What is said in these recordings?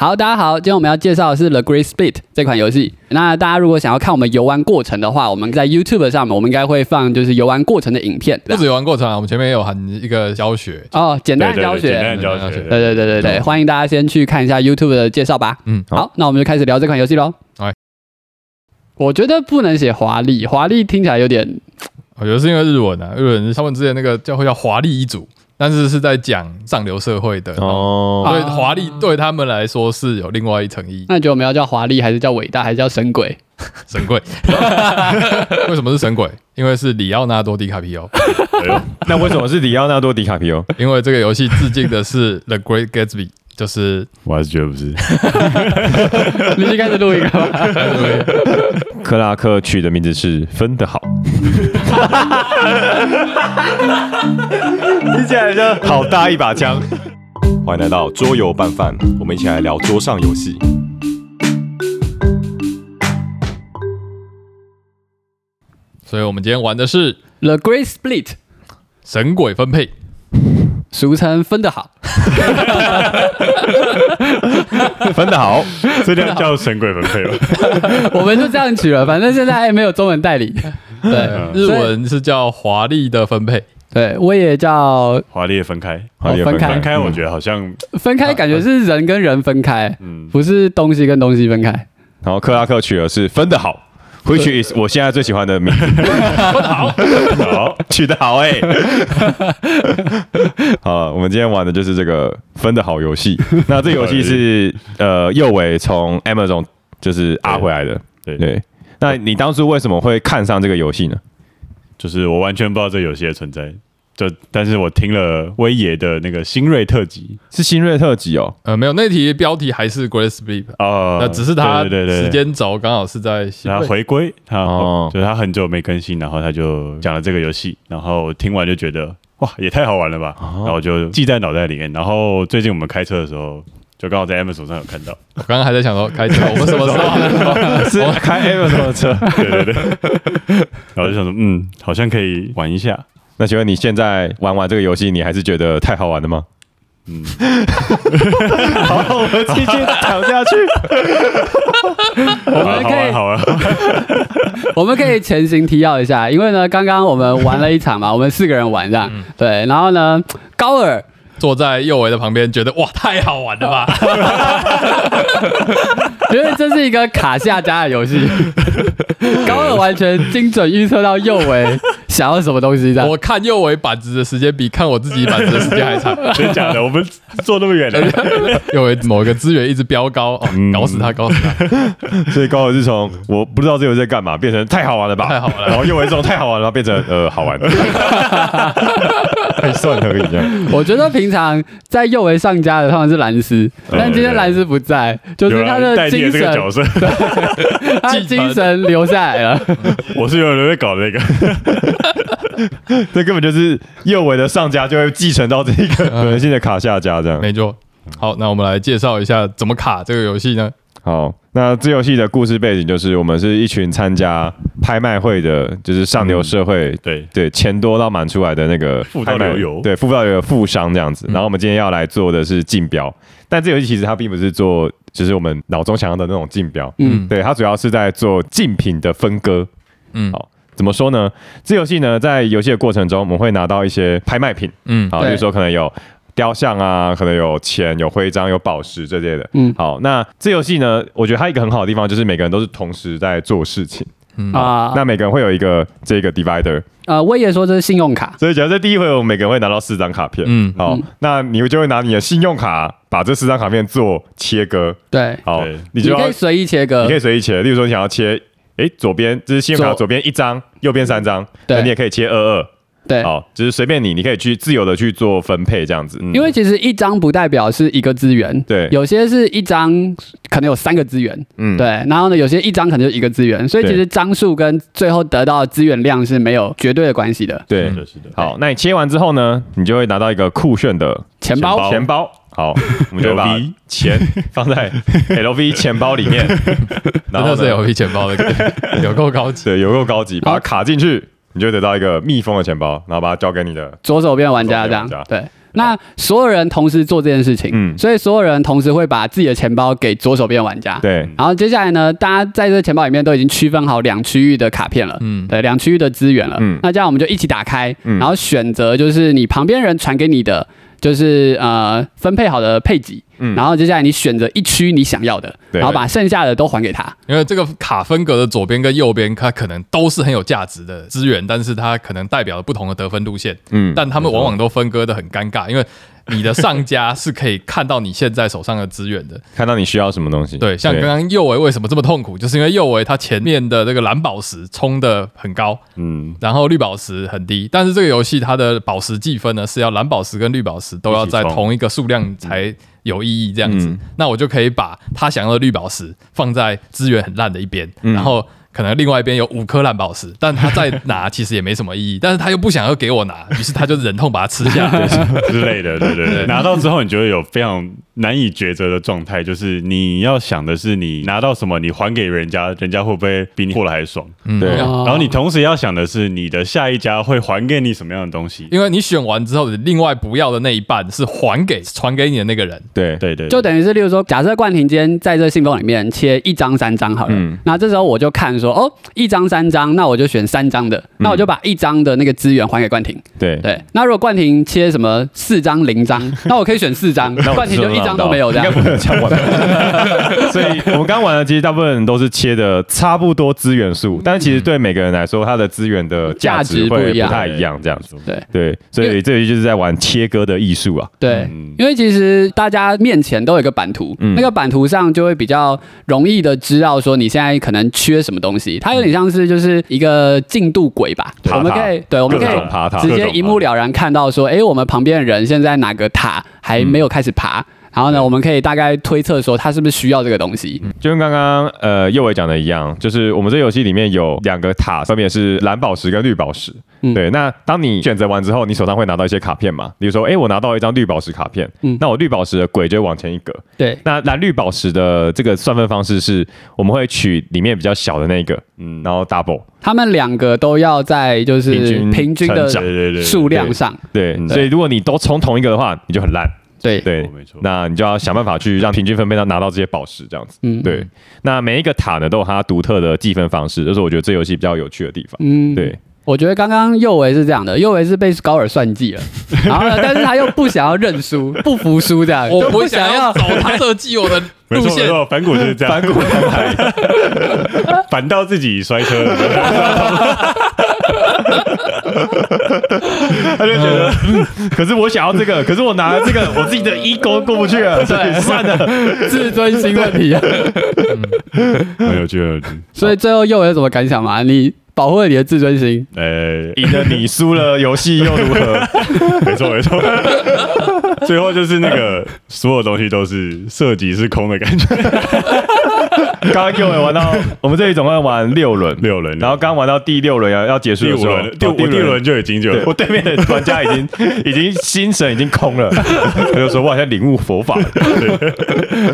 好，大家好，今天我们要介绍的是《The Great Split》这款游戏。那大家如果想要看我们游玩过程的话，我们在 YouTube 上面，我们应该会放就是游玩过程的影片。不止游玩过程啊，我们前面也有含一个教学。哦，简单的教对对对简。单的教学，对对对对对对，欢迎大家先去看一下 YouTube 的介绍吧。嗯，好，那我们就开始聊这款游戏喽。哎我觉得不能写华丽，华丽听起来有点我觉得是因为日文啊，日文他们之前那个叫会叫华丽一族，但是是在讲上流社会的哦，哦，所以华丽对他们来说是有另外一层意义。那你觉得我们要叫华丽，还是叫伟大，还是叫神鬼？神鬼，为什么是神鬼？因为是里奥纳多·迪卡皮欧，哎呦那为什么是里奥纳多·迪卡皮欧？因为这个游戏致敬的是《The Great Gatsby》，就是我还是觉得不是。你已经开始录一个吧？克拉克取的名字是分得好，听起来就好大一把枪。欢迎来到桌游拌饭，我们一起来聊桌上游戏。所以我们今天玩的是 The Great Split，神鬼分配。俗称分得好。分得好，这叫叫神鬼分配吧？我们就这样取了，反正现在还没有中文代理。对嗯日文是叫华丽的分配，对，我也叫华丽的分开，华丽的分开分开，我觉得好像，分开，感觉是人跟人分开，嗯，不是东西跟东西分开。然后克拉克取的是分得好，which is 我现在最喜欢的名字，好，取得好哎、好，我们今天玩的就是这个分的好游戏。那这个游戏是呃右伟从 Amazon 就是阿回来的，对，对。那你当初为什么会看上这个游戏呢？就是我完全不知道这个游戏的存在，就但是我听了威爷的那个新锐特辑，是新锐特辑哦，呃，没有那题标题还是 Great Sleep 哦，那只是它对对对对。时间轴刚好是在新然后回归，他哦。就是他很久没更新，然后他就讲了这个游戏，然后听完就觉得哇，也太好玩了吧，然后就记在脑袋里面。然后最近我们开车的时候，就刚好在 M 手上有看到，我刚刚还在想说开车，我们什么时候？是开 Amazon 的车。对对对，然后就想说，嗯，好像可以玩一下，那请问你现在玩完这个游戏，你还是觉得太好玩了吗？嗯，好，我们继续讲下去。我 好们可以，玩好玩，好玩我们可以前 行提要一下，因为呢，刚刚我们玩了一场嘛，我们四个人玩这样，对，然后呢，高尔坐在右维的旁边，觉得哇，太好玩了吧？因为这是一个卡下家的游戏，高尔完全精准预测到右维想要什么东西的。我看右维板子的时间比看我自己板子的时间还长。真假的？我们坐那么远的，右维某个资源一直飙高，哦，搞死他，搞死他，所以高尔是从我不知道这游戏在干嘛，变成太好玩了吧？太好玩了然后右维这种太好玩了，变成呃好玩，还算可以这样。我觉得平常在右维上家的通常是蓝斯，但今天蓝斯不在，就是他人代替的精神，这个角色，他的精神留下来了。我是有人在搞那个，这根本就是右尾的上家就会继承到这个可能性的卡下家这样。没错。好，那我们来介绍一下怎么卡这个游戏呢？好，那这游戏的故事背景就是我们是一群参加拍卖会的，就是上流社会。对，对，钱多到满出来的那个富到流油。对，富到流油富商这样子。嗯。然后我们今天要来做的是竞标，但这游戏其实它并不是做，就是我们脑中想要的那种竞标，嗯，对，它主要是在做竞品的分割。嗯。好怎么说呢？这游戏呢，在游戏的过程中，我们会拿到一些拍卖品，嗯，好，比如说可能有雕像啊，可能有钱、有徽章、有宝石这类的。嗯。好，那这游戏呢，我觉得它一个很好的地方就是每个人都是同时在做事情，嗯。啊，那每个人会有一个这个 divider，呃，威爷说这是信用卡，所以假如在第一回，我们每个人会拿到四张卡片。嗯。好嗯，那你就会拿你的信用卡把这四张卡片做切割。对，好，你就你可以随意切割。你可，以随意切，例如说你想要切，诶，左边这是信用卡左左边一张，右边三张，对。那你也可以切二二。对，好，就是随便你，你可以去自由的去做分配这样子。嗯因为其实一张不代表是一个资源，对有些是一张可能有三个资源，嗯对，然后呢，有些一张可能就一个资源，所以其对实张数跟最后得到的资源量是没有绝对的关系的。对是，的，是的，好，那你切完之后呢，你就会拿到一个酷炫的钱包，钱包。好，我们就把 LV 钱放在 LV 钱包里面，然后是呢 LV 钱包的感觉，有够高级。对，有够高级，把它卡进去，你就得到一个密封的钱包，然后把它交给你的。左手边玩家这样对。那所有人同时做这件事情，嗯所以所有人同时会把自己的钱包给左手边玩家。对，然后接下来呢，大家在这个钱包里面都已经区分好两区域的卡片了，嗯对，两区域的资源了。嗯那这样我们就一起打开，嗯然后选择就是你旁边人传给你的，就是呃分配好的配给，嗯。然后接下来你选择一区你想要的，对。然后把剩下的都还给他。因为这个卡分隔的左边跟右边，它可能都是很有价值的资源，但是它可能代表了不同的得分路线，嗯，但他们往往都分割的很尴尬，因为你的上家是可以看到你现在手上的资源的。看到你需要什么东西，对，像刚刚右维为什么这么痛苦，就是因为右维他前面的这个蓝宝石冲的很高，嗯，然后绿宝石很低，但是这个游戏它的宝石计分呢是要蓝宝石跟绿宝石都要在同一个数量才有意义，这样子，嗯。那我就可以把他想要的绿宝石放在资源很烂的一边，嗯。然后。可能另外一边有五颗蓝宝石，但他再拿其实也没什么意义，但是他又不想要给我拿，于是他就忍痛把它吃下 来。之类的，对对对。拿到之后，你就会有非常难以抉择的状态，就是你要想的是，你拿到什么，你还给人家，人家会不会比你过得还爽？嗯。对。哦。然后你同时要想的是，你的下一家会还给你什么样的东西？因为你选完之后，你另外不要的那一半是还给传给你的那个人。对。对对，就等于是，例如说，假设冠廷今天在这信封里面切一张三张好了，嗯。那这时候我就看说，哦，一张三张，那我就选三张的，那我就把一张的那个资源还给冠廷。对。对，那如果冠廷切什么四张零张，那我可以选四张，冠廷就一张都没有这样。所以我们刚玩的其实大部分人都是切的差不多资源数，但是其实对每个人来说，它的资源的价值会不一样不太一样，这样子。对对，所以这里就是在玩切割的艺术啊。对嗯，因为其实大家面前都有一个版图，嗯那个版图上就会比较容易的知道说你现在可能缺什么东西。它有点像是就是一个进度轨吧，我们可以对，我们可以直接一目了然看到说，哎，我们旁边的人现在哪个塔还没有开始爬。然后呢，我们可以大概推测说他是不是需要这个东西。就跟刚刚呃右伟讲的一样，就是我们这游戏里面有两个塔，分别是蓝宝石跟绿宝石。嗯对，那当你选择完之后，你手上会拿到一些卡片嘛？比如说，哎，我拿到一张绿宝石卡片，嗯那我绿宝石的鬼就会往前一格。对，那蓝绿宝石的这个算分方式是，我们会取里面比较小的那个，嗯，然后 double。他们两个都要在就是平均的成长对对对，数量上。对，嗯所以如果你都冲同一个的话，你就很烂。对，对没错，那你就要想办法去让平均分配到拿到这些宝石，这样子。嗯，对，那每一个塔呢都有它独特的计分方式，这是我觉得这游戏比较有趣的地方。嗯，对，我觉得刚刚右维是这样的，右维是被高尔算计了，然后呢，但是他又不想要认输，不服输这样，我就不不想要走他设计我的 路线，没错，反骨就是这样，反骨。反到自己摔车。了，他就觉得，嗯可是我想要这个，可是我拿了这个，我自己的 ego 过不去了，所以算了。自尊心问题啊。很有趣很有趣。所以最后右维有什么感想吗？你保护了你的自尊心，呃，赢了你，输了游戏又如何？没错没错，最后就是那个所有东西都是涉及是空的感觉，刚刚给我玩到，我们这里总共玩六轮，六轮，然后刚玩到第六轮要要结束的时候，第五轮，第哦五第五轮就已经就对我对面的玩家已经 已经心神已经空了，他就说我好像领悟佛法。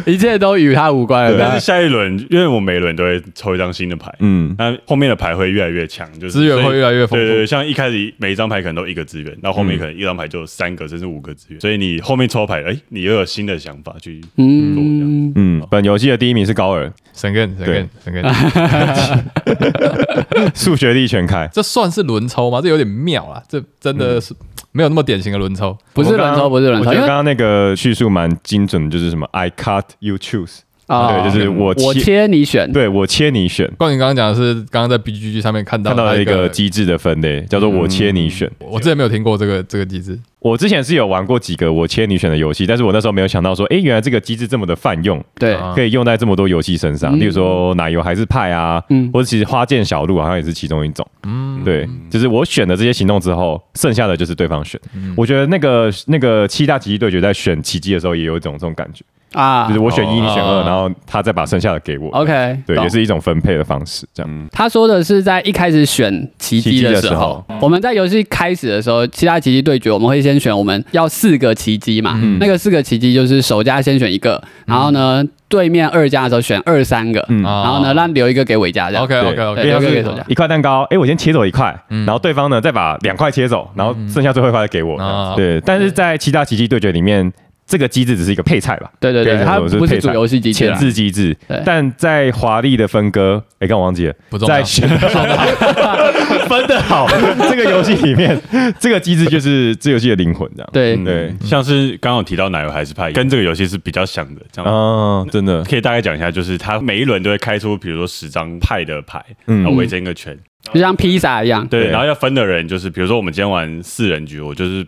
一切都与他无关了。但是下一轮，因为我每轮都会抽一张新的牌，嗯，那后面的牌会越来越强，就是资源会越来越丰富。对对对，像一开始每一张牌可能都一个资源，到后面可能一张牌就有三个甚至五个资源，所以你后面抽牌，哎，你又有新的想法去做这样。嗯，嗯，本游戏的第一名是高尔，神根神根神根，数学力全开。这算是轮抽吗？这有点妙啊，这真的是没有那么典型的轮抽。不是轮抽，不是轮抽，因为我觉得刚刚那个叙述蛮精准的，就是什么 I cut you choose，啊对，就是我我切，你选，对我切你选，关于刚刚讲的是，刚刚在 BGG 上面看到看到了一个个机制的分类，叫做我切你选。我之前没有听过这个这个机制。我之前是有玩过几个我切你选的游戏，但是我那时候没有想到说，哎，原来这个机制这么的泛用，对，啊可以用在这么多游戏身上，嗯例如说奶油还是派啊，嗯或者其实花见小路好像也是其中一种。嗯，对，就是我选的这些行动之后，剩下的就是对方选。嗯我觉得那个那个七大奇迹对决在选奇迹的时候也有一种这种感觉，啊。就是我选一，哦你选二，哦然后他再把剩下的给我。OK，对，也是一种分配的方式，这样。他说的是在一开始选奇迹的时候，我们在游戏开始的时候，其他奇迹对决，我们会先选我们要四个奇迹嘛，嗯。那个四个奇迹就是首家先选一个，然后呢，对面二家的时候选二三个，然后呢，让留一个给尾家这样。OK OK 对 OK，留一个给手家。一块蛋糕，哎，我先切走一块，嗯。然后对方呢再把两块切走，然后剩下最后一块再给我。对，但是在其他奇迹对决里面，这个机制只是一个配菜吧，对对对，它说是配菜不是主游戏机制前啦。置机制。但在华丽的分割，哎，刚我忘记了，不重要在选 分的好 这个游戏里面，这个机制就是这游戏的灵魂，这样。对，对像是刚刚有提到奶油还是派，跟这个游戏是比较像的，这样。哦，真的，可以大概讲一下，就是它每一轮都会开出，比如说十张派的牌，嗯然后围成一个圈。就像披萨一样。对，对然后要分的人就是，比如说我们今天玩四人局，我就是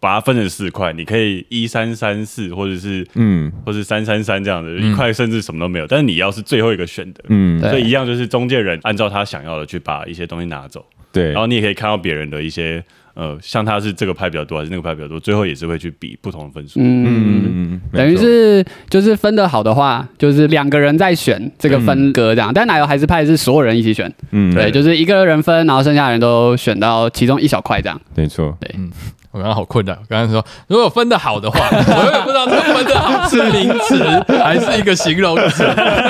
把它分成四块，你可以一三三四，或者是嗯。或是三三三这样的，一块甚至什么都没有。但是你要是最后一个选的，嗯，所以一样就是中介人按照他想要的去把一些东西拿走，对。然，后你也可以看到别人的一些呃，像他是这个派比较多还是那个派比较多，最后也是会去比不同的分数。嗯，嗯嗯，等于是就是分的好的话，就是两个人在选这个分割这样，但奶油还是派是所有人一起选，嗯，对，就是一个人分，然后剩下的人都选到其中一小块这样。没错，对。我刚刚好困难，我，刚刚说如果分的好的话，我永远不知道这个分的好是名词还是一个形容词。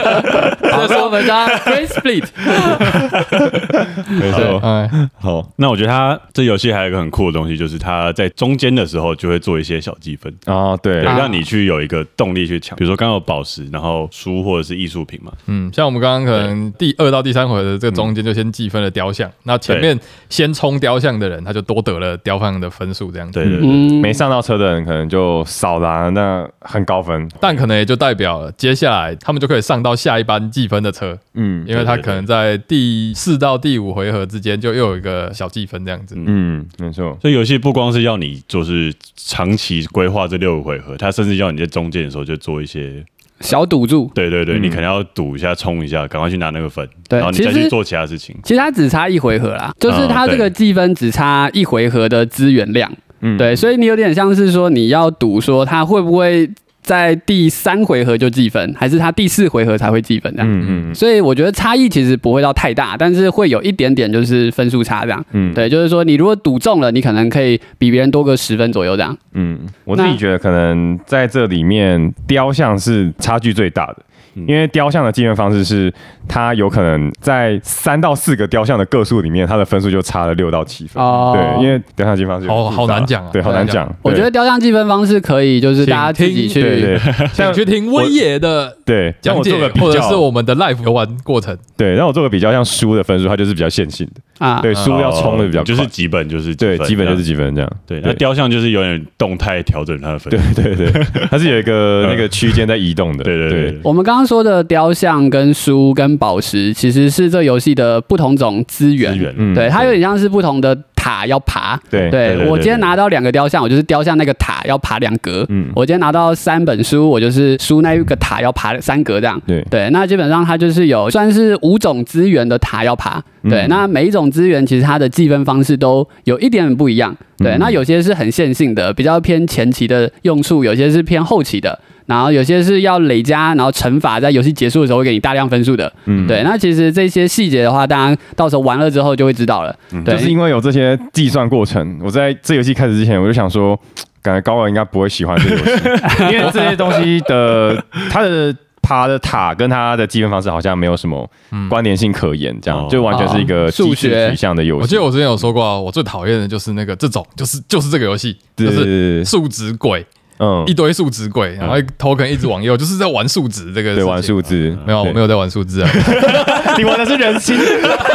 好，所以我们家 Great Split。没错，哎，好那我觉得他这游戏还有一个很酷的东西，就是他在中间的时候就会做一些小积分，啊，对。让你去有一个动力去抢。比如说刚刚有宝石，然后书或者是艺术品嘛，嗯，像我们刚刚可能第二到第三回的这个中间就先计分了雕像，那前面先冲雕像的人，他就多得了雕像的分数，这样子。对对对。嗯，没上到车的人可能就少拿那很高分，但可能也就代表了接下来他们就可以上到下一班计分的车，嗯因为他可能在第四到第五回合之间就又有一个小计分这样子。嗯，没错，所以游戏不光是要你就是长期规划这六个回合，它甚至要你在中间的时候就做一些，小赌注。对对对，嗯你可能要赌一下、冲一下，赶快去拿那个分，对然后你其实再去做其他事情。其实它只差一回合啦，就是它这个对计分只差一回合的资源量。嗯对，所以你有点像是说你要赌说它会不会在第三回合就计分，还是他第四回合才会计分这样。嗯嗯所以我觉得差异其实不会到太大，但是会有一点点就是分数差这样。嗯，对，就是说你如果赌中了，你可能可以比别人多个十分左右这样。嗯，我自己觉得可能在这里面雕像是差距最大的。嗯因为雕像的计分方式是，它有可能在三到四个雕像的个数里面，它的分数就差了六到七分。哦对，因为雕像计分方式有好好难讲啊对，好难讲。我觉得雕像计分方式可以，就是大家自己去。对对，对想去听威爷的对，像讲解我做个，比或者是，我们的 live 游玩过程。对，让我做个比较，像书的分数，它就是比较线性的，啊，对，书要冲的比较，哦就是几本就是几对，分基本就是几分这样。对。那雕像就是有点动态调整它的分数，对对对，它是有一个那个区间在移动的。对对对对。我们刚刚说的雕像、跟书、跟宝石，其实是这游戏的不同种资源。资源，嗯对，它有点像是不同的塔要爬。对对对对我今天拿到两个雕像，我就是雕像那个塔要爬两格。嗯我今天拿到三本书，我就是书那一个塔要爬三格这样。对对，那基本上它就是有算是五种资源的塔要爬。对，嗯那每一种资源其实它的计分方式都有一点点不一样。对，嗯那有些是很线性的，比较偏前期的用处；有些是偏后期的。然后有些是要累加，然后乘法，在游戏结束的时候会给你大量分数的。嗯。对，那其实这些细节的话，大家到时候玩了之后就会知道了。嗯。对，就是因为有这些计算过程，我在这游戏开始之前，我就想说，感觉高尔应该不会喜欢这个游戏，因为这些东西的它的爬的塔跟它的计分方式好像没有什么关联性可言，这样哦。就完全是一个哦。数学。取向的游戏。我记得我之前有说过啊，我最讨厌的就是那个这种，就是就是这个游戏，就是数值鬼，嗯一，堆数值鬼，然后头可能一直往右，就是在玩数值这个。对，玩数。值没有，我没有在玩数字啊！你玩的是人心，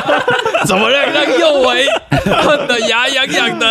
怎么让让右维恨得牙痒痒的？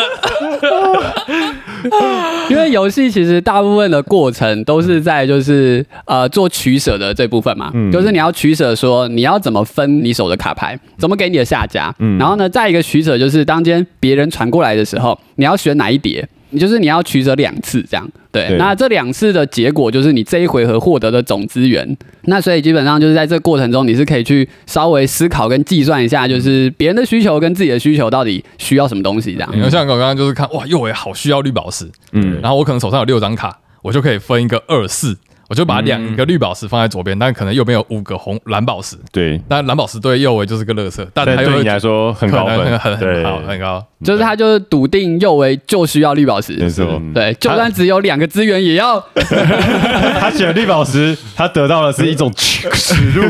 因为游戏其实大部分的过程都是在就是呃做取舍的这部分嘛，嗯就是你要取舍说你要怎么分你手的卡牌，怎么给你的下家，嗯然后呢，再一个取舍就是当今天别人传过来的时候，你要选哪一叠。你就是你要取舍两次这样，对，对那这两次的结果就是你这一回合获得的总资源。那所以基本上就是在这过程中，你是可以去稍微思考跟计算一下，就是别人的需求跟自己的需求到底需要什么东西这样。像我刚刚就是看，哇，右维好需要绿宝石，嗯然后我可能手上有六张卡，我就可以分一个二四，就把两个绿宝石放在左边，但可能右边有五个红蓝宝石，对，那蓝宝石对右维就是个乐色，但但还有对你来说很高分，很很很好很高。就是他就是笃定右维就需要绿宝石，没错。嗯对，就算只有两个资源也要 他选绿宝石，他得到的是一种 耻辱，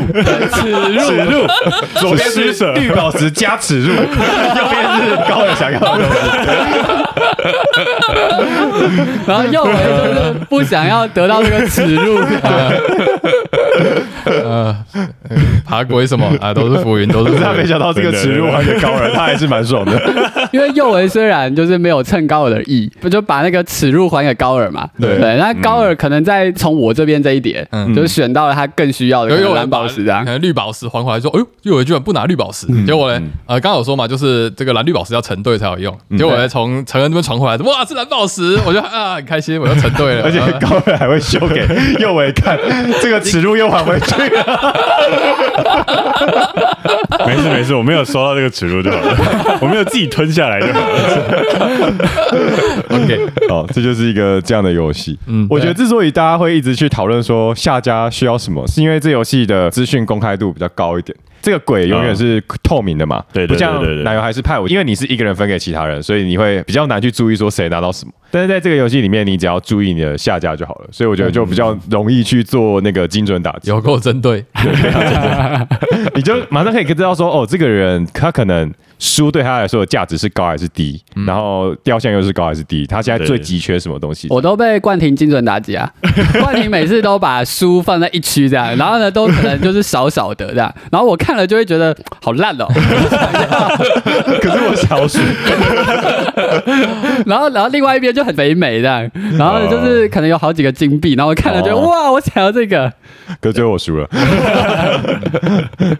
耻辱，耻辱。左边是绿宝石加耻辱，右边是高人想要的东西。然后右维就是不想要得到这个耻辱，呃，爬鬼什么？啊，都是浮云，都是他没。想到这个耻辱还给高人，他还是蛮爽的。因为右维虽然就是没有蹭高尔的意，不就把那个耻辱还给高尔嘛？对。对，那高尔可能在从我这边这一叠，嗯。就是选到了他更需要的可有有能蓝宝石啊可。能绿宝石还回来说，哎呦，右维居然不拿绿宝石，结果呢，呃，刚刚有说嘛，就是这个蓝绿宝石要成对才有用，结果呢，从陈恩这边传回来的，哇，是蓝宝石，我就啊很开心，我又成对了，而且呃高人还会修给 右维看，这个耻辱又还回去了。没事没事，我没有收到这个耻辱就好了，我没有自己吞下来就好了。OK，好，这就是一个这样的游戏。嗯嗯，我觉得之所以大家会一直去讨论说下家需要什么，是因为这游戏的资讯公开度比较高一点。这个鬼永远是透明的嘛，对对不像对对对奶油还是派我，因为你是一个人分给其他人，所以你会比较难去注意说谁拿到什么。但是在这个游戏里面，你只要注意你的下家就好了，所以我觉得就比较容易去做那个精准打击。有够针对，你就马上可以知道说，哦，这个人他可能书对他来说的价值是高还是低，然后雕像又是高还是低，他现在最急缺什么东西？我都被冠廷精准打击啊！冠廷每次都把书放在一区这样，然后呢都可能就是少少的这样，然后我看了就会觉得好烂哦。可是我小鼠，然后然后另外一边就很肥美这样，然后呢就是可能有好几个金币，然后我看了就、哦哇，我想要这个。可是最后我输了。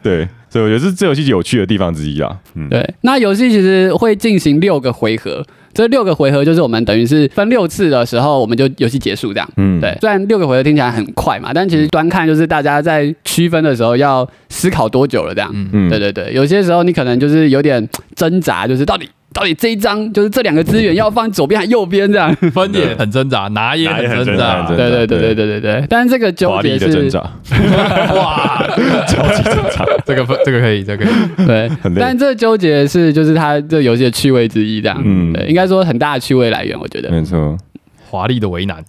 对，所以我觉得是这游戏有趣的地方之一啊。嗯，对，那游戏其实会进行六个回合，这六个回合就是我们等于是分六次的时候，我们就游戏结束这样。嗯对，虽然六个回合听起来很快嘛，但其实端看就是大家在区分的时候要思考多久了这样。嗯嗯对对对，有些时候你可能就是有点挣扎，就是到底到底这一张就是这两个资源要放左边还右边这样？分也很挣扎拿也很挣扎。对对对对对对。对但是这个纠结是 哇超级挣扎。这个分这个可以这个对但这纠结是就是它这游戏的趣味之一这样。嗯。对应该说很大的趣味来源我觉得。没错。华丽的为难。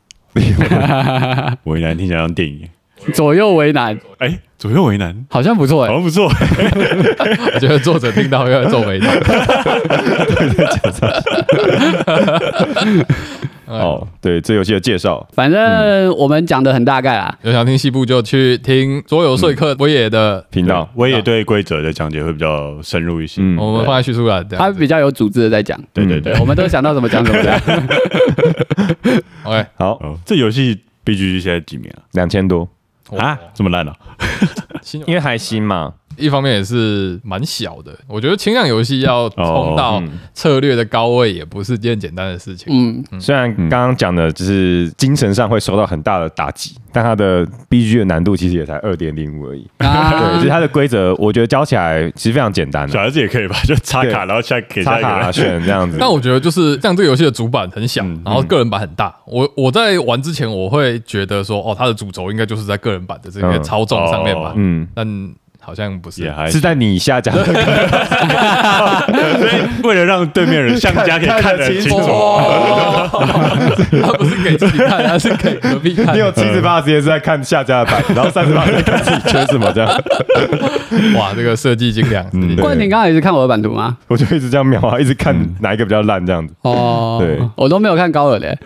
为难听起来像电影。左右为难，哎，左右为难，好像不错哎、好像不错。我觉得作者听到要皱眉头。哦，对，这游戏的介绍，反正我们讲的很大概啦。有想听西部就去听桌游说客威野的，频道，我也对规则的讲解会比较深入一些。嗯。我们放在叙述栏。他比较有组织的在讲，对对对，。我们都想到怎么讲怎么讲。OK，好，哦，这游戏 BGG 现在几名啊两千多，啊？啊，这么烂啊？因为还新嘛，一方面也是蛮小的，我觉得轻量游戏要冲哦到嗯策略的高位也不是件简单的事情。嗯，虽然刚刚讲的就是精神上会受到很大的打击，但它的 BG 的难度其实也才二点零五而已。对，啊就是它的规则，我觉得教起来其实非常简单的，小孩子也可以吧？就插对卡，然后下给插。卡选这样子。但我觉得就是像这个游戏的主板很小，嗯然后个人版很大。我我在玩之前，我会觉得说，哦，它的主轴应该就是在个人版的这个嗯操纵上面吧。哦嗯，但好像不是也，还是在你下家的 所以为了让对面人相家可以看得清楚，哦，他不是给自己看，他是给隔壁看你。有七十八时间是在看下家的版，然后三十八在看自己缺什么这样。哇，这个设计精良，冠廷刚才也是看我的版图吗？我就一直这样瞄啊，一直看哪一个比较烂这样子。哦，对我都没有看高尔的。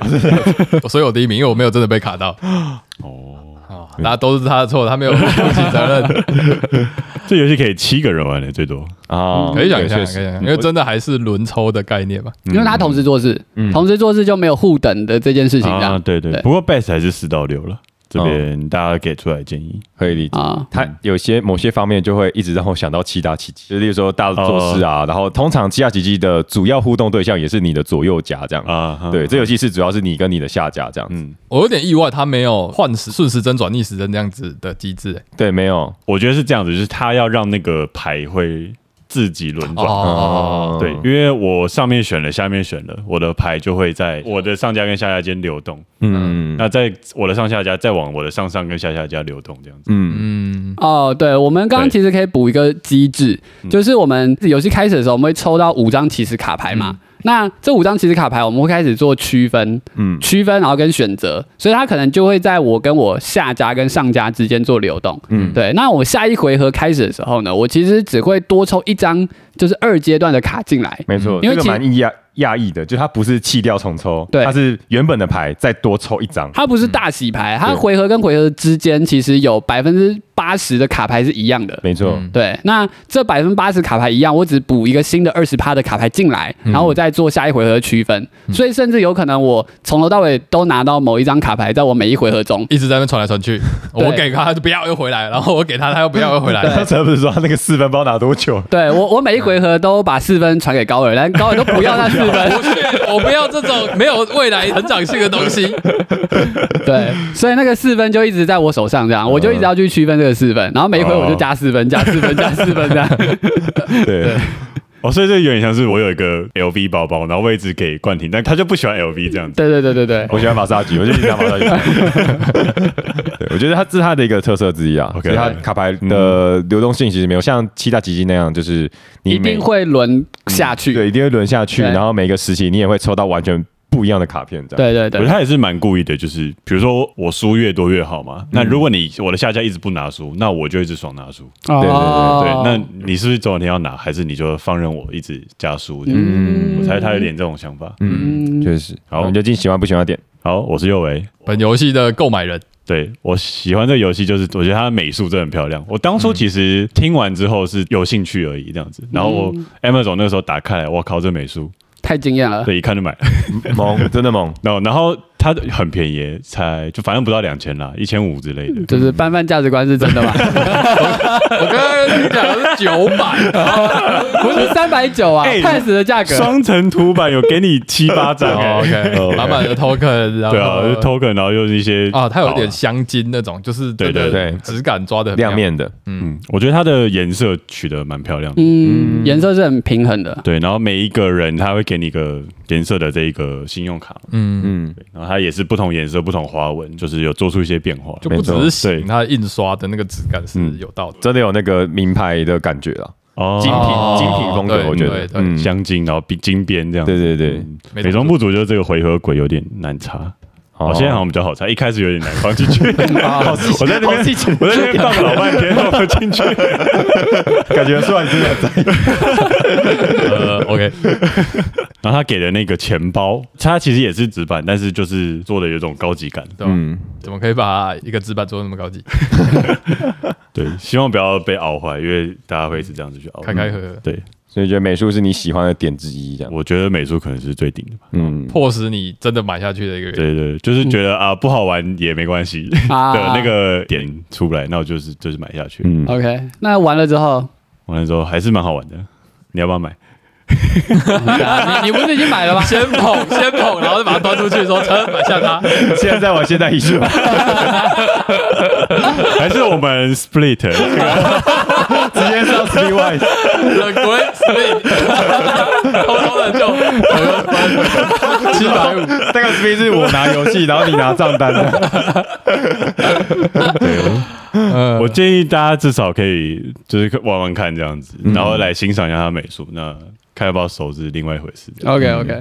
所以我第一名，因为我没有真的被卡到。哦，啊，大家都是他的错，他没有 负起责任。这游戏可以七个人玩的最多。啊可以讲一下，可以讲一下，因为真的还是轮抽的概念嘛。因为他同时做事，同时做事就没有互等的这件事情这啊，对对对。不过 best 还是四到六了，这边大家给出来建议。可以理解。他。有些某些方面就会一直让我想到七大奇迹，就例如说大做事啊，然后通常七大奇迹的主要互动对象也是你的左右夹这样。啊，对，这游戏是主要是你跟你的下家这样子。嗯，我有点意外，他没有换时顺时针转逆时针这样子的机制、欸。对，没有，我觉得是这样子，就是他要让那个牌会自己轮转。哦，对，因为我上面选了，下面选了，我的牌就会在我的上家跟下家间流动。嗯那在我的上下家再往我的上上跟下下家流动，这样子。嗯嗯，哦，对，我们刚刚其实可以补一个机制，就是我们游戏开始的时候，我们会抽到五张起始卡牌嘛。那这五张其实卡牌，我们会开始做区分，嗯区分，然后跟选择，所以它可能就会在我跟我下家跟上家之间做流动。嗯，对，那我下一回合开始的时候呢，我其实只会多抽一张，就是二阶段的卡进来。没错，因为其蛮讶讶异的，就它不是弃掉重抽，对它是原本的牌再多抽一张。它不是大洗牌，它对回合跟回合之间其实有百分之八十的卡牌是一样的。没错，嗯对，那这百分之八十卡牌一样，我只补一个新的二十趴的卡牌进来，然后我再做下一回合的区分，所以甚至有可能我从头到尾都拿到某一张卡牌，在我每一回合中。一直在那边传来传去，我给他他就不要又回来，然后我给他他又不要又回来，他才不是说他那个四分包拿多久？对我，我每一回合都把四分传给高尔，但高尔都不要那四分。不是，我不要这种没有未来成长性的东西。对，所以那个四分就一直在我手上，这样我就一直要去区分这个四分，然后每一回我就加四分，加四分，加四分这样。对，哦，所以这有点像是我有一个 LV 包包，然后位置给冠廷，但他就不喜欢 LV 这样子。对对对对对。我喜欢马萨吉，我觉得你喜欢马萨吉。对，我觉得它是它的一个特色之一啊。OK 所以它卡牌的流动性其实没有像七大奇迹那样，就是你一定会轮下去。对，一定会轮下去，然后每个时期你也会抽到完全不一样的卡片，这样。对对对，我觉得他也是蛮故意的，就是比如说我输越多越好嘛。那如果你我的下家一直不拿书，那我就一直爽拿书。对对对，那你是不是总有一天要拿，还是你就放任我一直加书？嗯，我猜他有点这种想法。嗯，确实。好好，我们就进喜欢不喜欢的点。好，我是右维。本游戏的购买人，对我喜欢这个游戏，就是我觉得它的美术真的很漂亮。我当初其实听完之后是有兴趣而已，这样子。然后我 Amazon 那个时候打开来，我靠，这美术，太惊艳了。对，一看就买了。猛，真的猛。然后然后它很便宜，才就反正不到两千啦，一千五之类的。就是拌饭价值观是真的吗？我刚刚跟你讲的是九百 不是三百九啊哎，pass 的价格。双层图板有给你七八张，OK，满满的 token，然后对啊就是，token，然后又是一些啊，它有点宝香精那种，就是对对对质感抓的亮，面的，嗯，我觉得它的颜色取得蛮漂亮的。嗯，颜色是很平衡的。对，然后每一个人他会给你一个颜色的这一个信用卡，嗯，嗯，然后它也是不同颜色、不同花纹，就是有做出一些变化。就不只是对，它印刷的那个质感是嗯。有道理。真的有那个名牌的感觉啊，哦。精品哦精品风格，我觉得。对，对。嗯，镶金，然后比金边这样。对对对。嗯。美美中不足就是这个回合轨有点难查。哦，现在好像比较好猜，一开始有点难放进去。我在那边，我在那边放了老半天放不进去。感觉出来你真的在 呃，OK，然后他给的那个钱包，它其实也是纸板，但是就是做的有种高级感。对吧？嗯，怎么可以把一个纸板做的那么高级？对，希望不要被熬坏，因为大家会一直这样子去熬。开开合合，对，所以觉得美术是你喜欢的点之一，这样。我觉得美术可能是最顶的吧。嗯，迫使你真的买下去的一个原因。对对，就是觉得啊不好玩也没关系 啊的那个点出不来，那我就是就是买下去。嗯，OK，那完了之后，完了之后还是蛮好玩的，你要不要买？你 你不是已经买了吗？先捧，先捧，然后就把它端出去，说：“车买下它。现在在玩现代艺术，还是我们 split？这个直接上 Speed Wise，” The Great Split，偷偷的就七百五，那个 Speed 是我拿游戏，然后你拿账单的。我建议大家至少可以就是玩玩看这样子，然后来欣赏一下它美术。那看要不要收是另外一回事。OK OK，好，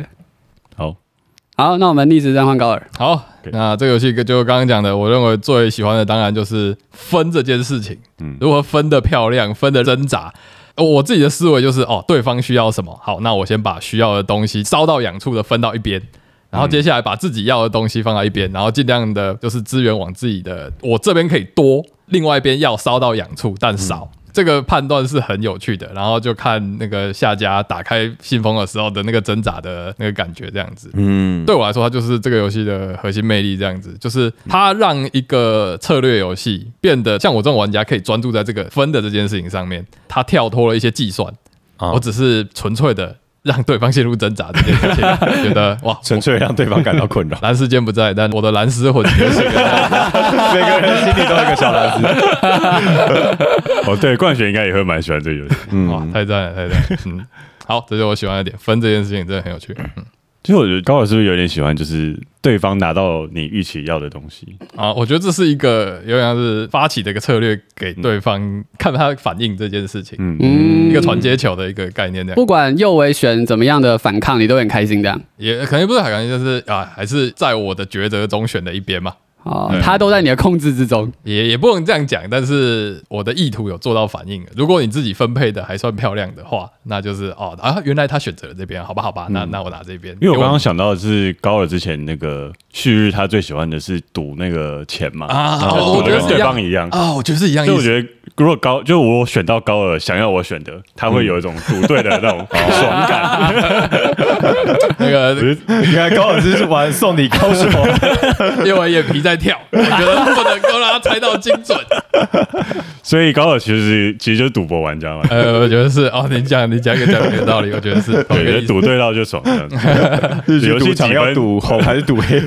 好，那我们逆时针换高尔。好，那这个游戏就刚刚讲的，我认为最喜欢的当然就是分这件事情，嗯如何分的漂亮，分的挣扎。我自己的思维就是，哦，对方需要什么，好，那我先把需要的东西烧到痒处的分到一边，然后接下来把自己要的东西放到一边，然后尽量的就是资源往自己的，我这边可以多，另外一边要烧到痒处但少。这个判断是很有趣的，然后就看那个下家打开信封的时候的那个挣扎的那个感觉，这样子。嗯，对我来说，它就是这个游戏的核心魅力，这样子，就是它让一个策略游戏变得像我这种玩家可以专注在这个分的这件事情上面，它跳脱了一些计算，啊我只是纯粹的让对方陷入挣扎这件事情，觉得 哇，纯粹让对方感到困扰。蓝丝间不在，但我的蓝丝魂觉醒了。每个人心里都有一个小蓝丝。哦，对，冠璇应该也会蛮喜欢这个游戏。哇，太赞了，太赞了！嗯，好，这是我喜欢的点，分这件事情真的很有趣。嗯其实我觉得高尔是不是有点喜欢，就是对方拿到你预期要的东西？啊，我觉得这是一个有点像是发起的一个策略，给对方看他反应这件事情，嗯，嗯一个传接球的一个概念，这样不管右维选怎么样的反抗，你都很开心这样。也可能不是很开心，就是啊，还是在我的抉择中选的一边嘛。哦对，他都在你的控制之中。也也不能这样讲，但是我的意图有做到反应。如果你自己分配的还算漂亮的话，那就是哦啊，原来他选择了这边，好吧，好吧，那那我拿这边。因为我刚刚想到的是高尔之前那个旭日，他最喜欢的是赌那个钱嘛，啊然后我赌的跟对觉得是一样方一样。啊，我觉得是一样意思。所以我觉得，如果高就我选到高尔想要我选的，他会有一种赌对的那种 爽感。那个 你看 高老师是玩送你高手，因为我眼皮在跳，我觉得不能够让他猜到精准。所以高尔其实其实就是赌博玩家嘛，呃，我觉得是哦，你讲你讲一个讲一个道理，我觉得是 同一个对，意思赌对到就爽。这样子游戏赌场要赌红还是赌黑？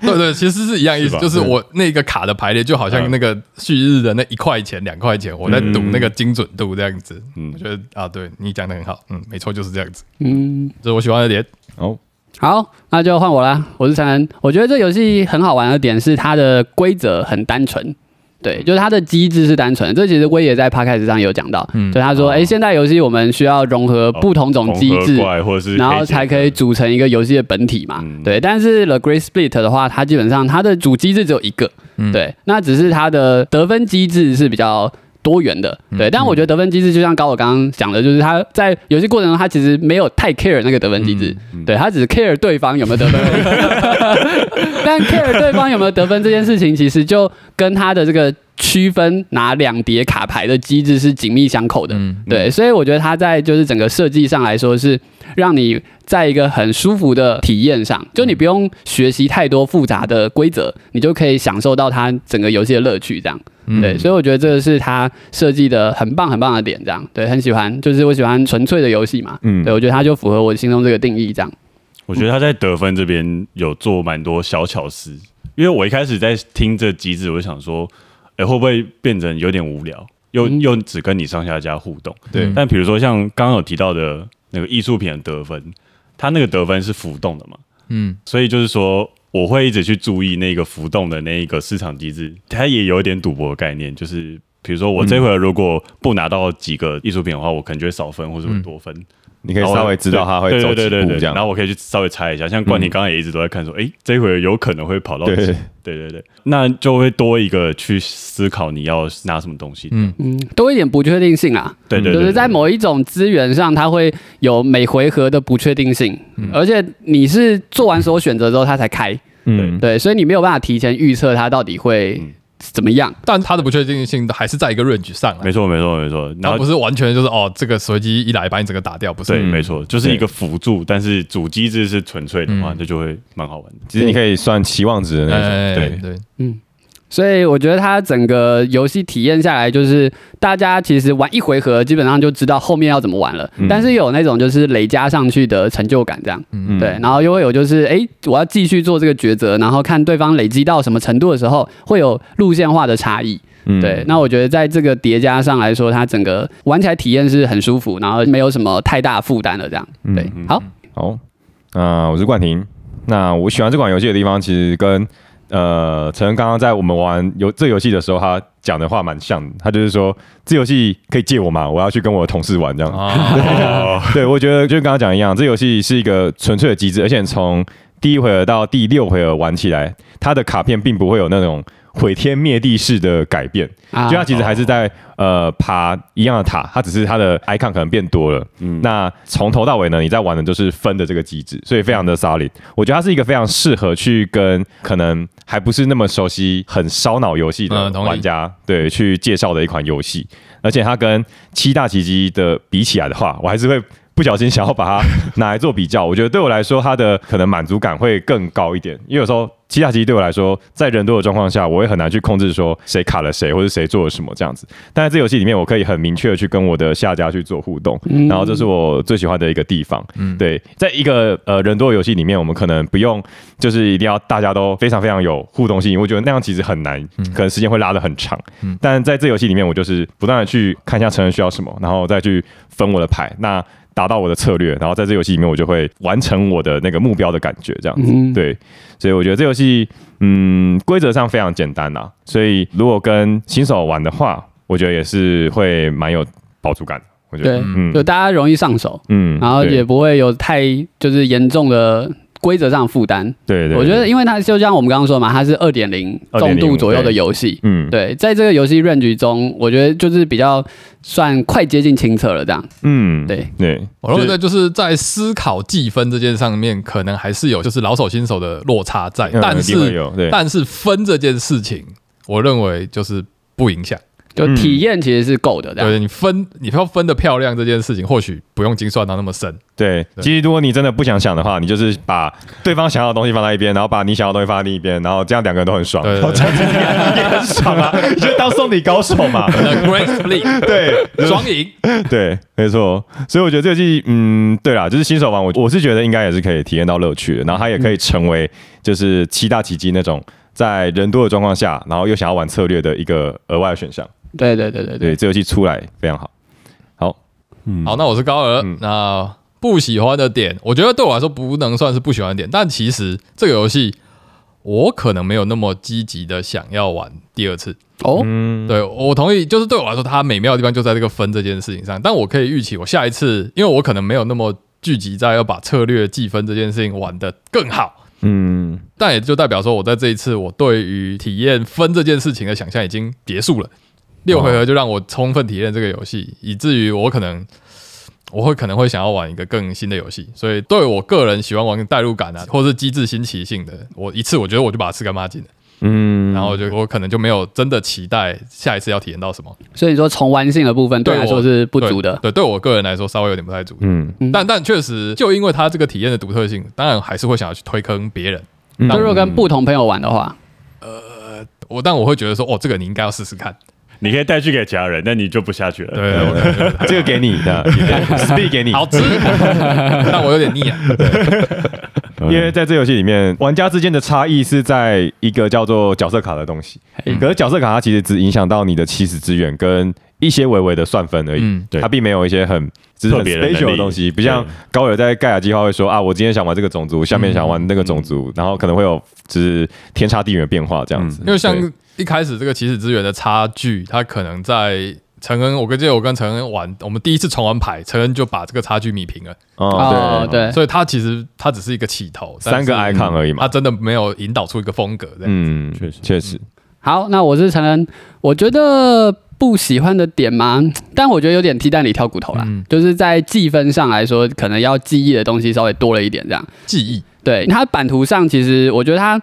对对，其实是一样意思，是就是我那个卡的排列就好像嗯那个旭日的那一块钱、两块钱，我在赌那个精准度这样子。嗯我觉得啊，对你讲的很好，嗯，没错，就是这样子，嗯，这是我喜欢的点。哦，好，那就换我啦。我是陈恩，我觉得这游戏很好玩的点是它的规则很单纯。对，就是它的机制是单纯，这其实威也在 p 开始上有讲到，嗯就他说，哎、现代游戏我们需要融合不同种机制，然后才可以组成一个游戏的本体嘛。嗯对，但是 The Great Split 的话，它基本上它的主机制只有一个，嗯对，那只是它的得分机制是比较。多元的，嗯对，但我觉得得分机制就像高我刚刚讲的，就是他在游戏过程中，他其实没有太 care 那个得分机制，嗯对他只是 care 对方有没有得分。但 care 对方有没有得分这件事情，其实就跟他的这个区分拿两叠卡牌的机制是紧密相扣的。嗯。对，所以我觉得他在就是整个设计上来说，是让你在一个很舒服的体验上，就你不用学习太多复杂的规则，你就可以享受到它整个游戏的乐趣。这样，嗯对，所以我觉得这个是它设计的很棒很棒的点。这样，对，很喜欢，就是我喜欢纯粹的游戏嘛。嗯对，我觉得它就符合我心中这个定义。这样，我觉得他在得分这边有做蛮多小巧思，因为我一开始在听这机制，我就想说，哎、会不会变成有点无聊，又、嗯又只跟你上下家互动？对但比如说像刚刚有提到的那个艺术品的得分，它那个得分是浮动的嘛，嗯。所以就是说我会一直去注意那个浮动的那一个市场机制，它也有一点赌博的概念，就是比如说我这回如果不拿到几个艺术品的话，我可能就会少分或者会多分。你可以稍微知道他会对走几对对对这样然。后我可以去稍微猜一下，像冠廷刚刚也一直都在看说，哎、这一回有可能会跑到对几？对对对，那就会多一个去思考你要拿什么东西。嗯嗯，多一点不确定性啊。对对对，就是在某一种资源上，它会有每回合的不确定性，而且你是做完所有选择之后，它才开，嗯，对，所以你没有办法提前预测它到底会嗯怎么样。但它的不确定性还是在一个 range 上啊，没错没错没错，然后它不是完全就是哦，这个随机一来把你整个打掉，不是？对，嗯没错，就是一个辅助，但是主机制是纯粹的话，嗯那就会蛮好玩的。其实你可以算期望值的那种。对，对对，所以我觉得它整个游戏体验下来，就是大家其实玩一回合，基本上就知道后面要怎么玩了。嗯但是有那种就是累加上去的成就感，这样、嗯对。然后又会有就是，哎、我要继续做这个抉择，然后看对方累积到什么程度的时候，会有路线化的差异。嗯对，那我觉得在这个叠加上来说，它整个玩起来体验是很舒服，然后没有什么太大负担的这样。对，嗯好，好，那我是冠廷。那我喜欢这款游戏的地方，其实跟呃陈恩刚刚在我们玩游这游戏的时候，他讲的话蛮像的。他就是说，这游戏可以借我吗？我要去跟我的同事玩这样。对，我觉得就跟刚刚讲一样，这游戏是一个纯粹的机制，而且从第一回合到第六回合玩起来，它的卡片并不会有那种毁天灭地式的改变，啊就它其实还是在呃爬一样的塔，它只是它的 icon 可能变多了。嗯，那从头到尾呢，你在玩的就是分的这个机制，所以非常的 solid。我觉得它是一个非常适合去跟可能还不是那么熟悉、很烧脑游戏的玩家、对去介绍的一款游戏。而且它跟七大奇迹的比起来的话，我还是会不小心想要把它拿来做比较。我觉得对我来说，它的可能满足感会更高一点，因为有时候七大奇迹对我来说，在人多的状况下，我也很难去控制说谁卡了谁，或者谁做了什么这样子。但在这游戏里面，我可以很明确的去跟我的下家去做互动，嗯然后这是我最喜欢的一个地方。嗯，对，在一个呃人多的游戏里面，我们可能不用就是一定要大家都非常非常有互动性，我觉得那样其实很难，可能时间会拉得很长。嗯但在这游戏里面，我就是不断的去看一下成人需要什么，然后再去分我的牌，那达到我的策略，然后在这游戏里面，我就会完成我的那个目标的感觉，这样子。嗯对，所以我觉得这游戏嗯规则上非常简单啦，所以如果跟新手玩的话，我觉得也是会蛮有饱足感的。我觉得，对，嗯就大家容易上手，嗯然后也不会有太就是严重的规则上负担。对对，我觉得，因为它就像我们刚刚说嘛，它是二点零重度左右的游戏。嗯对，在这个游戏 range 中，我觉得就是比较算快接近清澈了，这样。嗯对对，我觉得就是在思考计分这件上面，可能还是有就是老手新手的落差在，嗯但是有对，但是分这件事情，我认为就是不影响。就体验其实是够的。对你分你要分的漂亮这件事情，或许不用精算到那么深。对，对其实如果你真的不想想的话，你就是把对方想要的东西放在一边，然后把你想要的东西放在另一边，然后这样两个人都很爽，对然后这样子也很爽啊，你 就当送礼高手嘛。Great Split 对双赢，对，没错。所以我觉得这个游戏，嗯，对啦，就是新手玩，我我是觉得应该也是可以体验到乐趣的，然后它也可以成为就是七大奇迹那种在人多的状况下，然后又想要玩策略的一个额外的选项。对对对对对。这游戏出来非常好。好，嗯好，那我是高尔，嗯那不喜欢的点，我觉得对我来说不能算是不喜欢的点，但其实这个游戏我可能没有那么积极的想要玩第二次。哦，嗯，对我同意，就是对我来说，它美妙的地方就在这个分这件事情上。但我可以预期，我下一次，因为我可能没有那么聚集在要把策略计分这件事情玩得更好，嗯，但也就代表说，我在这一次，我对于体验分这件事情的想象已经结束了。六回合就让我充分体验这个游戏，以至于我可能我会可能会想要玩一个更新的游戏。所以对我个人喜欢玩代入感啊，或是机制新奇性的，我一次我觉得我就把它吃干抹净了。嗯，然后就我可能就没有真的期待下一次要体验到什么。所以说重玩性的部分对我来说是不足的。对，对我个人来说稍微有点不太足。嗯，嗯但但确实，就因为它这个体验的独特性，当然还是会想要去推坑别人。嗯就如果跟不同朋友玩的话，呃我但我会觉得说，哦，这个你应该要试试看。你可以带去给家人，但你就不下去了。对，这个给你的，speed 给你，好吃，但我有点腻啊。嗯因为在这游戏里面，玩家之间的差异是在一个叫做角色卡的东西。可是角色卡它其实只影响到你的起始资源跟一些微微的算分而已，嗯。对。它并没有一些很只是很特别的能 special 的东西，不像高尔在盖亚计划会说啊，我今天想玩这个种族，下面想玩那个种族，然后可能会有就是天差地远的变化这样子。因为像一开始这个起始资源的差距，它可能在陈恩，我跟记得我跟陈恩玩，我们第一次重玩牌，陈恩就把这个差距弭平了。哦，对，所以它其实它只是一个起头，三个 icon 而已嘛。它真的没有引导出一个风格这样。嗯，确实。确实，好，那我是陈恩，我觉得不喜欢的点吗，但我觉得有点鸡蛋里挑骨头啦，嗯就是在计分上来说，可能要记忆的东西稍微多了一点，这样。记忆，对，它版图上其实我觉得它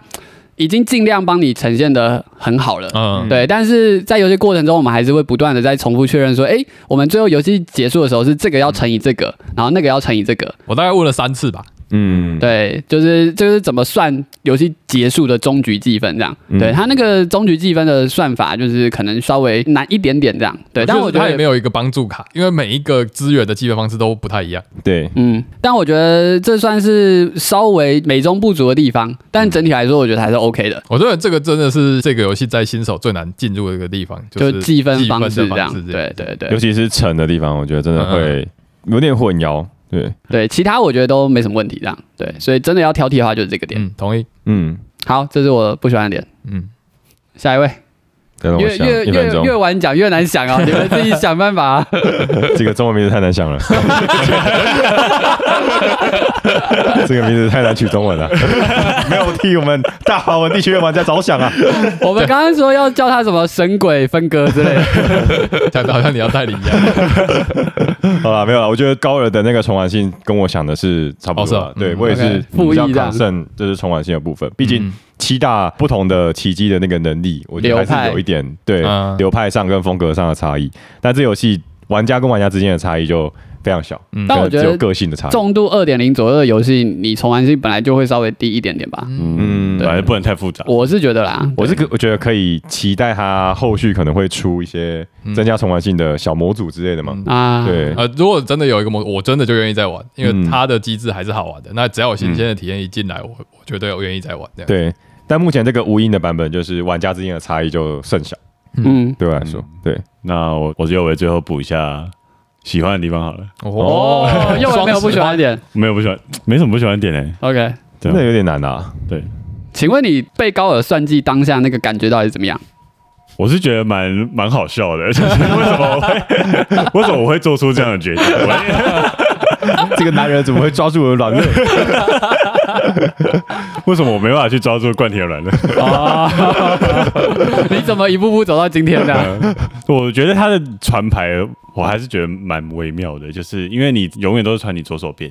已经尽量帮你呈现的很好了。嗯，对，但是在游戏过程中，我们还是会不断的在重复确认说，哎，我们最后游戏结束的时候是这个要乘以这个，然后那个要乘以这个，我大概问了三次吧。嗯，对，就是就是怎么算游戏结束的终局计分这样。嗯对他那个终局计分的算法，就是可能稍微难一点点这样。对，但我觉得。它也没有一个帮助卡，因为每一个资源的计分方式都不太一样。对，嗯，但我觉得这算是稍微美中不足的地方，但整体来说，我觉得还是 OK 的。我觉得这个真的是这个游戏在新手最难进入的一个地方，就是计分方式这样，对对对尤其是沉的地方，我觉得真的会有点混淆。对，对，其他我觉得都没什么问题，这样对，所以真的要挑剔的话就是这个点。嗯，同意。嗯，好，这是我不喜欢的点。嗯，下一位，越越越越，晚讲越难想啊，你们自己想办法啊。这个中文名字太难想了，这个名字太难取中文了，没有替我们大华文地区的玩家着想啊。我们刚刚说要叫他什么神鬼分割之类的，讲的好像你要代理一样。好了，没有了。我觉得高尔的那个重玩性跟我想的是差不多啦哦是啊嗯对我也是比较抗胜，就是重玩性的部分。毕竟嗯七大不同的奇迹的那个能力，我觉得还是有一点对嗯流派上跟风格上的差异。但这游戏玩家跟玩家之间的差异就非常小，嗯但我觉得只有个性的差异。重度二点零左右的游戏，你重玩性本来就会稍微低一点点吧。嗯，嗯反正不能太复杂。我是觉得啦，我是可我觉得可以期待它后续可能会出一些增加重玩性的小模组之类的嘛。嗯啊，对，呃，如果真的有一个模，我真的就愿意再玩，因嗯为它的机制还是好玩的。那只要有新鲜的体验一进来，我我绝对有愿意再玩。对，但目前这个无音的版本，就是玩家之间的差异就甚小，嗯，对我来说，对，那我我就为最后补一下喜欢的地方好了。哦，又 没有不喜欢的点没有不喜欢，没什么不喜欢的点诶。，OK。真的有点难啊。对，请问你被高尔算计当下那个感觉到底是怎么样？我是觉得蛮蛮好笑的，就是为什么我会为什么我会做出这样的决定？我这个男人怎么会抓住我的软肋？为什么我没办法去抓住冠铁软呢？哦，你怎么一步步走到今天的？我觉得他的传牌，我还是觉得蛮微妙的，就是因为你永远都是传你左手边，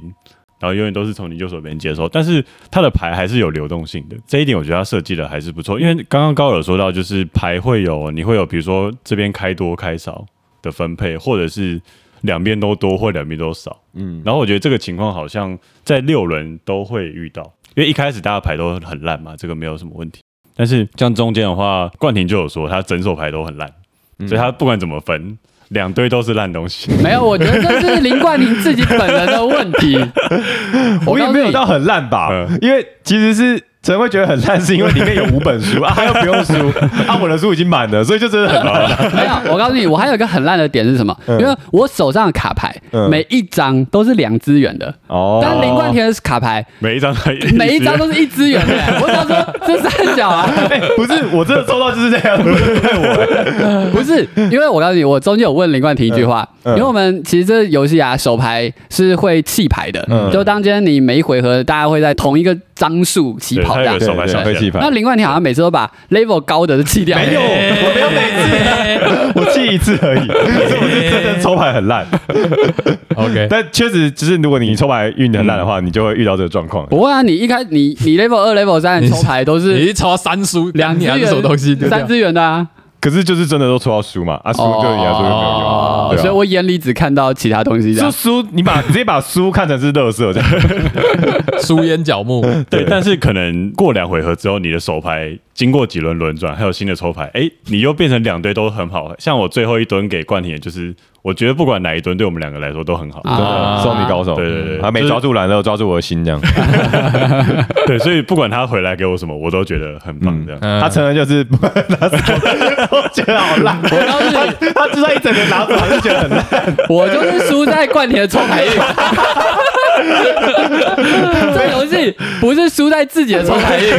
然后永远都是从你右手边接收，但是他的牌还是有流动性的，这一点我觉得他设计的还是不错。因为刚刚高尔说到，就是牌会有你会有，比如说这边开多开少的分配，或者是两边都多或两边都少。嗯，然后我觉得这个情况好像在六轮都会遇到，因为一开始大家牌都很烂嘛，这个没有什么问题。但是像中间的话，冠廷就有说他整手牌都很烂，所以他不管怎么分，两堆都是烂东西。没有，我觉得这是林冠霖自己本人的问题。我也没有到很烂吧嗯，因为其实是陈会觉得很烂，是因为里面有五本书？啊，他又不用书？啊，我的书已经满了，所以就真的很烂。没有，我告诉你，我还有一个很烂的点是什么？嗯。因为我手上的卡牌嗯。每一张都是两资源的，哦。但林冠廷的卡牌每一张都每一张都是一资源的。我想说，这三角啊，哎，不是，我真的抽到就是这样，不是对我。不是，因为我告诉你，我中间有问林冠廷一句话，因为我们其实这游戏啊，手牌是会弃牌的，嗯。就当今天你每一回合大家会在同一个张数起跑这样对它有个。手牌对上限会气牌那另外你好像每次都把 level 高的都弃掉，没有，我没有每次，我弃一次而已。所以我是真的抽牌很烂，OK，但确实就是如果你抽牌运的很烂的话，你就会遇到这个状况。不会啊，你一开你你 level 二 level 三的抽牌都你是一抽到三输，两资你还是什么东西？三资源的啊，可是就是真的都抽到书嘛，啊书对你来说就没有用哦，对啊所以我眼里只看到其他东西这就样。书，你把直接把书看成是垃圾这样。书烟角目，对，但是可能过两回合之后，你的手牌经过几轮轮转，还有新的抽牌，哎，你又变成两堆都很好。像我最后一蹲给冠廷，就是我觉得不管哪一蹲，对我们两个来说都很好。啊送你高手。对对对他没抓住蓝乐，抓住我的心这样。对，所以不管他回来给我什么，我都觉得很棒。这样，嗯他承认就是觉得好烂。我告诉你，他就算一整年拿走，还是觉得很烂。我就是输在冠廷的抽牌运。这游戏不是输在自己的抽牌运，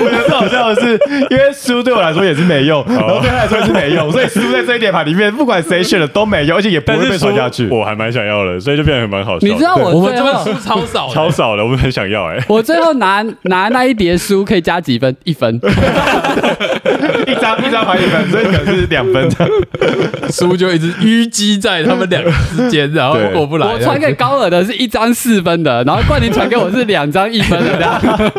我觉得好笑的是，因为书对我来说也是没用，然后对他来说也是没用，所以输在这一点牌里面，不管谁选的都没用，而且也不会被传下去。我还蛮想要的，所以就变得蛮好笑。你知道我我们最后这边书超少，超少的，我们很想要哎、我最后拿拿那一叠书可以加几分？一分。一张一张牌一分，所以可能是两分这样。书就一直淤积在他们两个之间，然后对过不来。我传给高尔的是一张四分的，然后冠霖传给我是两张一分的，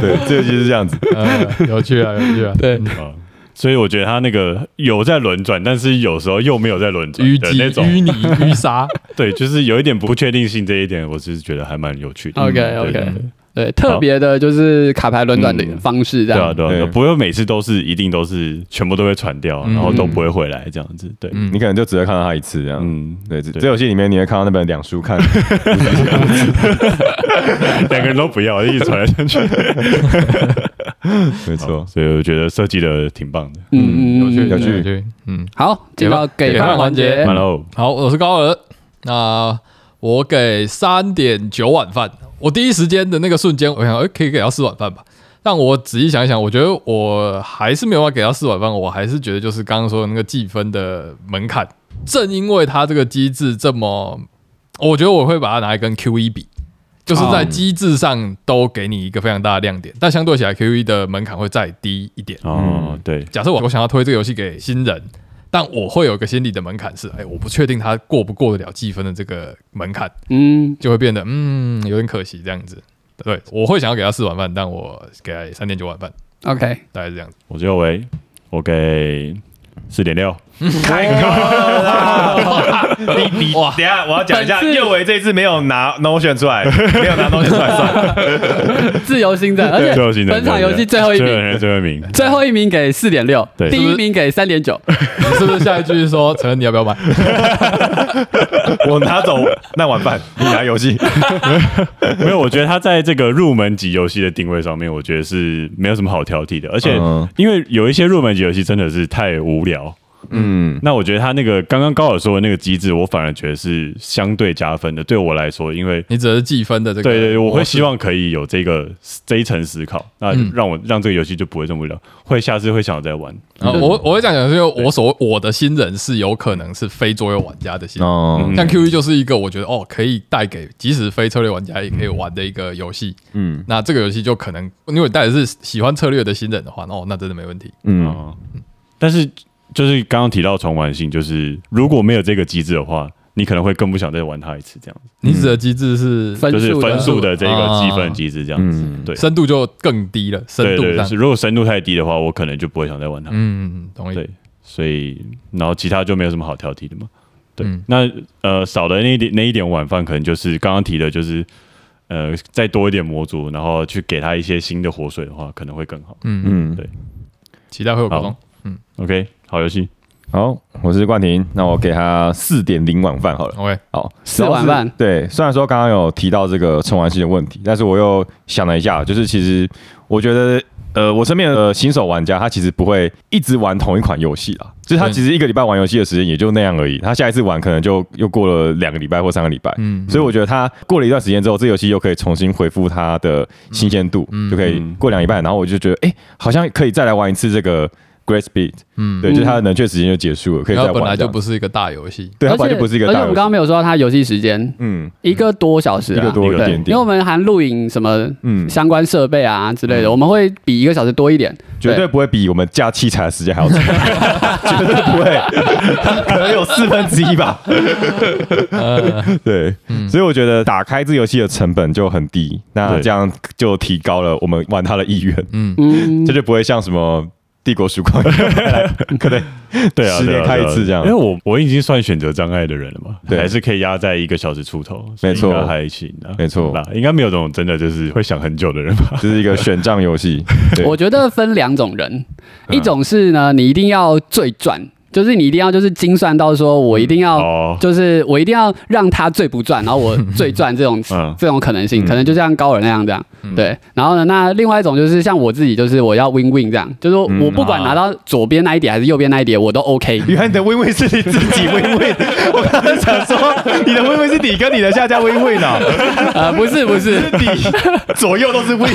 对，这个就是这样子。嗯，有趣啊，有趣啊，对，啊所以我觉得他那个有在轮转，但是有时候又没有在轮转、的那种，淤泥、淤沙，对，就是有一点不确定性这一点，我是觉得还蛮有趣的。OK OK，对对，特别的就是卡牌轮转的方式这样。对啊，对对啊不会每次都是一定都是全部都会传掉，嗯。然后都不会回来这样子。对，嗯。你可能就只会看到他一次这样。嗯，对，这对。这游戏里面你会看到那本两书看，两个人都不要，一直传来传去。没错。所以我觉得设计的挺棒的。嗯有趣，有趣有趣，嗯。好，进到给饭环节。完喽，好，我是高尔，那我给三点九碗饭。我第一时间的那个瞬间，我想，哎、可以给到四碗饭吧。但我仔细想一想，我觉得我还是没有办法给到四碗饭，我还是觉得就是刚刚说的那个计分的门槛，正因为它这个机制这么，我觉得我会把它拿来跟 Q 一比，就是在机制上都给你一个非常大的亮点，但相对起来 QE 的门槛会再低一点。哦，对，假设我我想要推这个游戏给新人，但我会有一个心理的门槛是，哎，我不确定他过不过得了积分的这个门槛，嗯，就会变得嗯有点可惜这样子。对，我会想要给他四碗饭，但我给他三点九碗饭，OK，大概是这样子。我就为我给四点六。你你哇等一下我要讲一下，本次右维这一次没有拿 Notion 出来，没有拿 Notion 出来算。自由新政，而且本场游戏最后一名，最后人最后一名，最后一名给四点六，对第一名给三点九。你是不是下一句说陈恩你要不要买？我拿走那碗饭，你拿游戏。没有，我觉得他在这个入门级游戏的定位上面，我觉得是没有什么好挑剔的。而且嗯，因为有一些入门级游戏真的是太无聊，嗯，那我觉得他那个刚刚高尔说的那个机制，我反而觉得是相对加分的。对我来说，因为你只是计分的这个？对对，对我会希。望可以有这个这一层思考，那嗯让我让这个游戏就不会这么无聊，会下次会想再玩。啊，我我会讲讲，是因为我所我的新人是有可能是非桌游玩家的新人，像 Q E 就是一个我觉得哦可以带给即使非策略玩家也可以玩的一个游戏。嗯那这个游戏就可能因为带的是喜欢策略的新人的话，哦，那真的没问题。嗯，哦，但是就是刚刚提到重玩性，就是如果没有这个机制的话，你可能会更不想再玩它一次，这样子，你指的机制是就是分数的这个啊积分机制，这样子嗯，对。深度就更低了，深度是，如果深度太低的话，我可能就不会想再玩它。嗯，同意。对，所以然后其他就没有什么好挑剔的嘛。对，嗯。那呃少的那一点那一点晚饭，可能就是刚刚提的，就是呃再多一点模组，然后去给他一些新的活水的话，可能会更好。嗯嗯，嗯对。期待会有补充好。OK，好游戏，好，我是冠廷，那我给他四点零碗饭好了。OK，好，四碗饭。对，虽然说刚刚有提到这个重玩性的问题，但是我又想了一下，就是其实我觉得，呃，我身边的新手玩家他其实不会一直玩同一款游戏啦，就是他其实一个礼拜玩游戏的时间也就那样而已，他下一次玩可能就又过了两个礼拜或三个礼拜，嗯，所以我觉得他过了一段时间之后，这游戏又可以重新恢复它的新鲜度，嗯。就可以嗯过两礼拜，然后我就觉得，哎、好像可以再来玩一次这个 Great Speed，嗯，对，就是它的冷却时间就结束了，可以然后本来再玩这样。就不是一个大游戏。对，它而且本来就不是一个而且大游戏。我们刚刚没有说到它游戏时间嗯。一个多小时啊，一个多对一点点。因为我们含录影什么嗯，相关设备啊之类的，我们会比一个小时多一点。绝对不会比我们架器材的时间还要长，绝对不会，可能有四分之一吧。呃，对，所以我觉得打开这游戏的成本就很低，那对。这样就提高了我们玩它的意愿，嗯，嗯。这，就不会像什么帝国曙光，可能。对啊，十年开一次这样。因为我我已经算选择障碍的人了嘛，对。还是可以压在一个小时出头，没错。还行啊，没错。那应该没有这种真的就是会想很久的人吧？这是一个选账游戏。我觉得分两种人，嗯。一种是呢，你一定要最赚，就是你一定要就是精算到说我一定要。哦，就是我一定要让他最不赚，然后我最赚这种 嗯这种可能性，嗯可能就像高尔那样这样，对。然后呢，那另外一种就是像我自己，就是我要 win win 这样，就是说嗯我不管拿到左边那一点还是右边那一点，我都 OK。原来你的 win win 是你自己 win win，我刚才想说你的 win win 是你跟你的下家 win win 啊，呃，不是不是，你左右都是 win，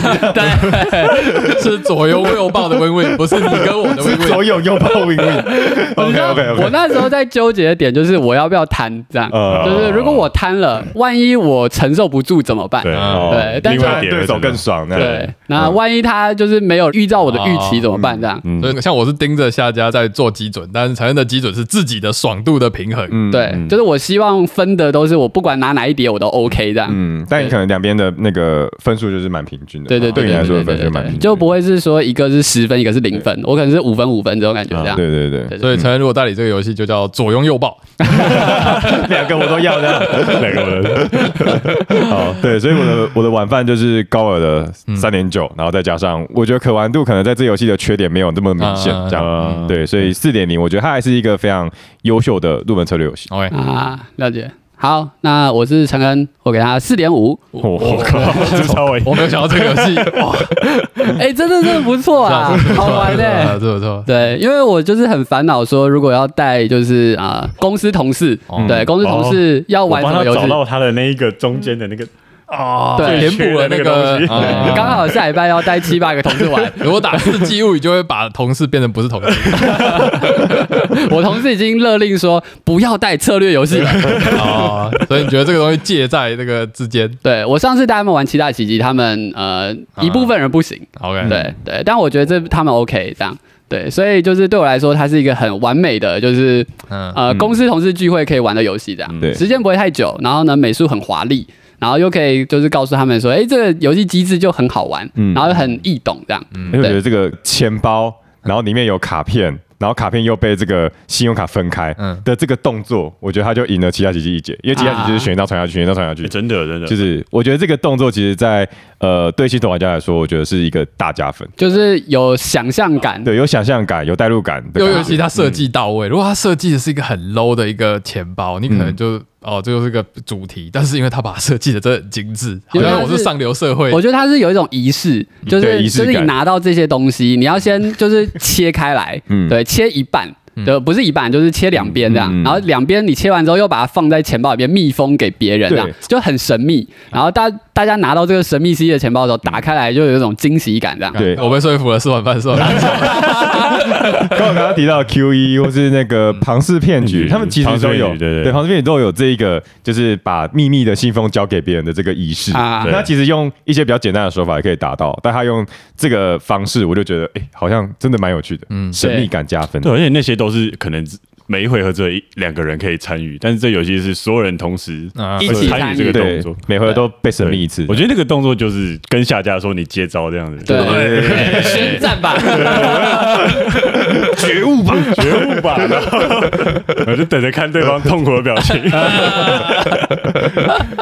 是左右右抱的 win win，不是你跟我的是 win win。左右右抱 win win。OK OK 我那时候在纠结的点就是我要不要贪这样，呃就是如果我贪了，万一我承受不住怎么办？对哦对但是另外一点对手更爽，那对，那万一他就是没有预兆我的预期怎么办？这样，嗯。所以像我是盯着下家在做基准，但是承认的基准是自己的爽度的平衡。嗯对，就是我希望分的都是我不管拿哪一叠我都 OK 这样。嗯，但你可能两边的那个分数就是蛮平均的，对对对对对你来说分对对对对，数蛮平均，就不会是说一个是十分，一个是零分，我可能是五分五分这种感觉这样。对对对，对所以承认如果代理这个游戏就叫左拥右抱，两个我都要这样。哪个我的？好，对，所以我的我的晚饭就是高尔的三点九，然后再加上我觉得可玩度可能在这游戏的缺点没有那么明显嗯，这样。嗯对，所以四点零，我觉得它还是一个非常优秀的入门策略游戏。OK，啊，了解。好，那我是陈恩，我给他四点五。我靠，这稍微我没有想到这个游戏，哇，哎，真的真的不错啊，好玩的。这不错。对，因为我就是很烦恼，说如果要带就是啊、公司同事，哦对公司同事要玩什么游戏找，到他的那一个中间的那个啊，对填补了那个东西。啊刚好下礼拜要带七八个同事玩，如果打四季物语，就会把同事变成不是同事。我同事已经勒令说不要带策略游戏。了。哦，所以你觉得这个东西介在这个之间？对我上次带他们玩七大奇迹，他们呃一部分人不行，？OK，对对，但我觉得这他们 OK 这样。对，所以就是对我来说，它是一个很完美的，就是嗯，呃，公司同事聚会可以玩的游戏，这样，对。时间不会太久，然后呢，美术很华丽，然后又可以就是告诉他们说，哎，这个游戏机制就很好玩，嗯。然后又很易懂，这样，因为我觉得这个钱包，然后里面有卡片，然然后卡片又被这个信用卡分开嗯。的这个动作，我觉得他就赢了其他几季一节，因为其他几季就是选一张传下去，选一张传下去欸，真的真的。就是我觉得这个动作其实在呃对新手玩家来说，我觉得是一个大加分。就是有想象感，对，有想象感，有代入感的尤尤。其他设计到位，如果他设计的是一个很 low 的一个钱包，你可能就哦，这就是个主题，但是因为他把它设计的真的很精致，好像我是上流社会我，觉得它是有一种仪式，就是就是你拿到这些东西，你要先 就是切开来，嗯对，切一半。对，不是一半，就是切两边这样，嗯嗯然后两边你切完之后，又把它放在钱包里面密封给别人，这样对就很神秘。然后大大家拿到这个神秘 C 的钱包的时候，打开来就有一种惊喜感，这样。对我被说服了，吃晚饭是吧？刚我 刚刚提到 Q E 或是那个庞氏骗局，嗯他们其实都有对对庞氏骗局都有这一个，就是把秘密的信封交给别人的这个仪式。啊那他其实用一些比较简单的手法也可以达到，但他用这个方式，我就觉得哎、好像真的蛮有趣的，嗯神秘感加分。对，而且那些都是可能每一回合只有一两个人可以参与，但是这游戏是所有人同时啊一起参与。这个动作。，每回合都被神秘一次。我觉得那个动作就是跟下家说你接招这样子，对。对，宣战吧！觉悟吧，觉悟吧，然 后我就等着看对方痛苦的表情。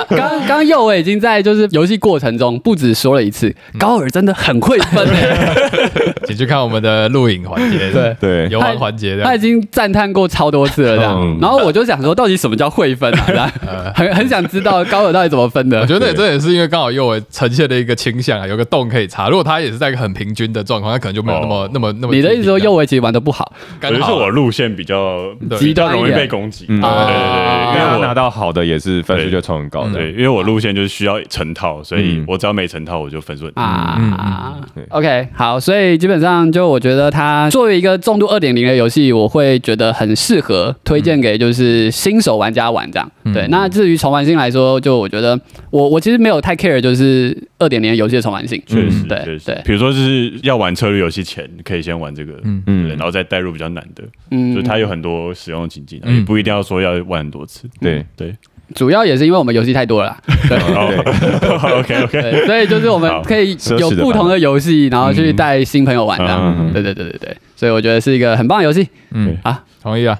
刚刚刚右伟已经在就是游戏过程中不止说了一次，高尔真的很会分诶，请去看我们的录影环节，对。对游玩环节的，他已经赞叹过超多次了这样。嗯然后我就想说，到底什么叫会分啊？很很想知道高尔到底怎么分的。我觉得这也是因为刚好右伟呈现的一个倾向啊，有个洞可以插。如果他也是在一个很平均的状况，他可能就没有那么哦那么那么。你的意思说右维其实玩的不好，我觉得是好我路线比较对比较容易被攻击，对嗯对对，啊因为我拿到好的也是分数就超很高的。对，因为我路线就是需要成套，所以嗯我只要没成套，我就分数很低。啊对，OK，好，所以基本上就我觉得它作为一个重度二点零的游戏，我会觉得很适合推荐给就是新手玩家玩这样。对，那至于重玩性来说，就我觉得我我其实没有太 care 就是二点零游戏的重玩性，确实，对对，比如说就是要玩策略游戏前，可以先玩这个，嗯。嗯，然后再带入比较难的，嗯。就是它有很多使用情境，不一定要说要玩很多次。对。对主要也是因为我们游戏太多了啦，对。哦，OK OK，所以就是我们可以有不同的游戏，然后去带新朋友玩这样。嗯嗯嗯对对对对对，所以我觉得是一个很棒的游戏嗯啊同意啊。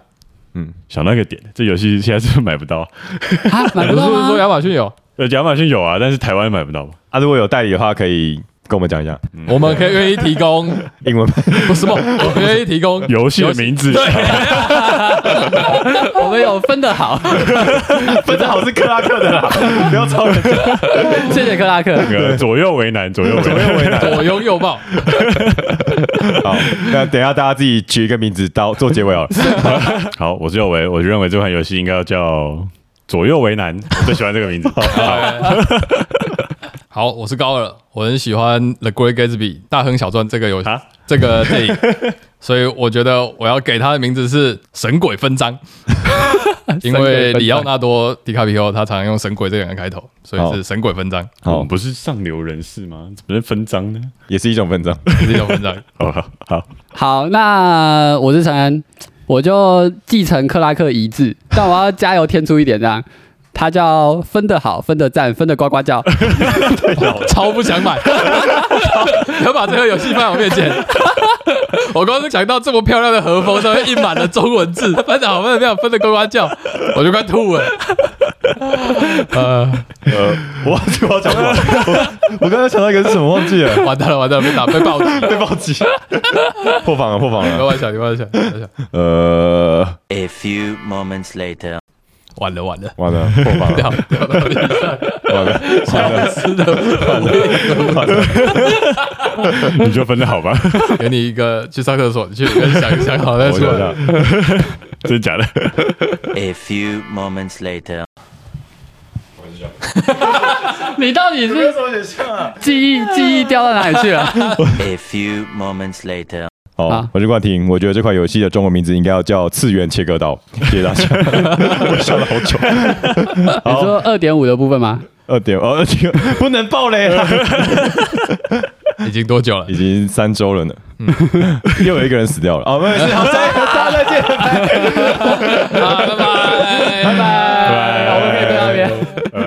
嗯想到一个点，这游戏现在是不是买不到？啊，买不到不 是说？亚马逊有，呃，亚马逊有啊，但是台湾买不到。啊，如果有代理的话，可以跟我们讲一下我们可以愿意提供，英文版。不是吗？我们愿意提供游戏的名字，我们有分的好，分的好是克拉克的啦，不要超人家。谢谢克拉克。那个左右为难，左右为难。左拥右抱。好，那等一下大家自己取一个名字到做结尾好了。好，我是右维，我认为这款游戏应该要叫左右为难，我最喜欢这个名字。好，我是高二，我很喜欢《The Great Gatsby》大亨小传这个游戏啊，这个电影，所以我觉得我要给他的名字是《神鬼分赃》，因为里奥纳多·迪卡皮欧他常常用“神鬼”这个人开头，所以是《神鬼分章我好们，不是上流人士吗？怎么是分赃呢？也是一种分章。》，是一种分章。哦，好好，好，那我是陈恩，我就继承克拉克遗志，但我要加油添醋一点，这样。它叫分的好，分的赞，分的呱呱叫。超不想买，要把这个游戏放在我面前。我刚刚想到这么漂亮的和风上面印满了中文字，分的好，分的漂亮，分的呱呱叫，我就快吐了。呃，呃，我忘记我要讲什么，我我刚才想到一个是什么忘记了，完蛋了，完蛋了，被打被暴击，被暴击，破防了，破防了。开玩笑，开玩笑，开玩笑，呃，A few moments later. 完了完了，完了，破防 掉了，掉到地上，完了，完了，你就分的好吧？给你一个去上厕所，你去里面想想好再我想出来。真的假的？A few moments later. 你到底是记忆记忆掉到哪里去了？A few moments later. 好好，我是冠廷，我觉得这款游戏的中文名字应该要叫《次元切割刀》，谢谢大家。我想了好久。你说二点五的部分吗？二点哦，二点不能爆雷了，已经多久了已？经三周了呢。又有一个人死掉了。哦，没事，好，再大家再见。好，拜拜，拜拜。拜，我们可以在那边。拜拜。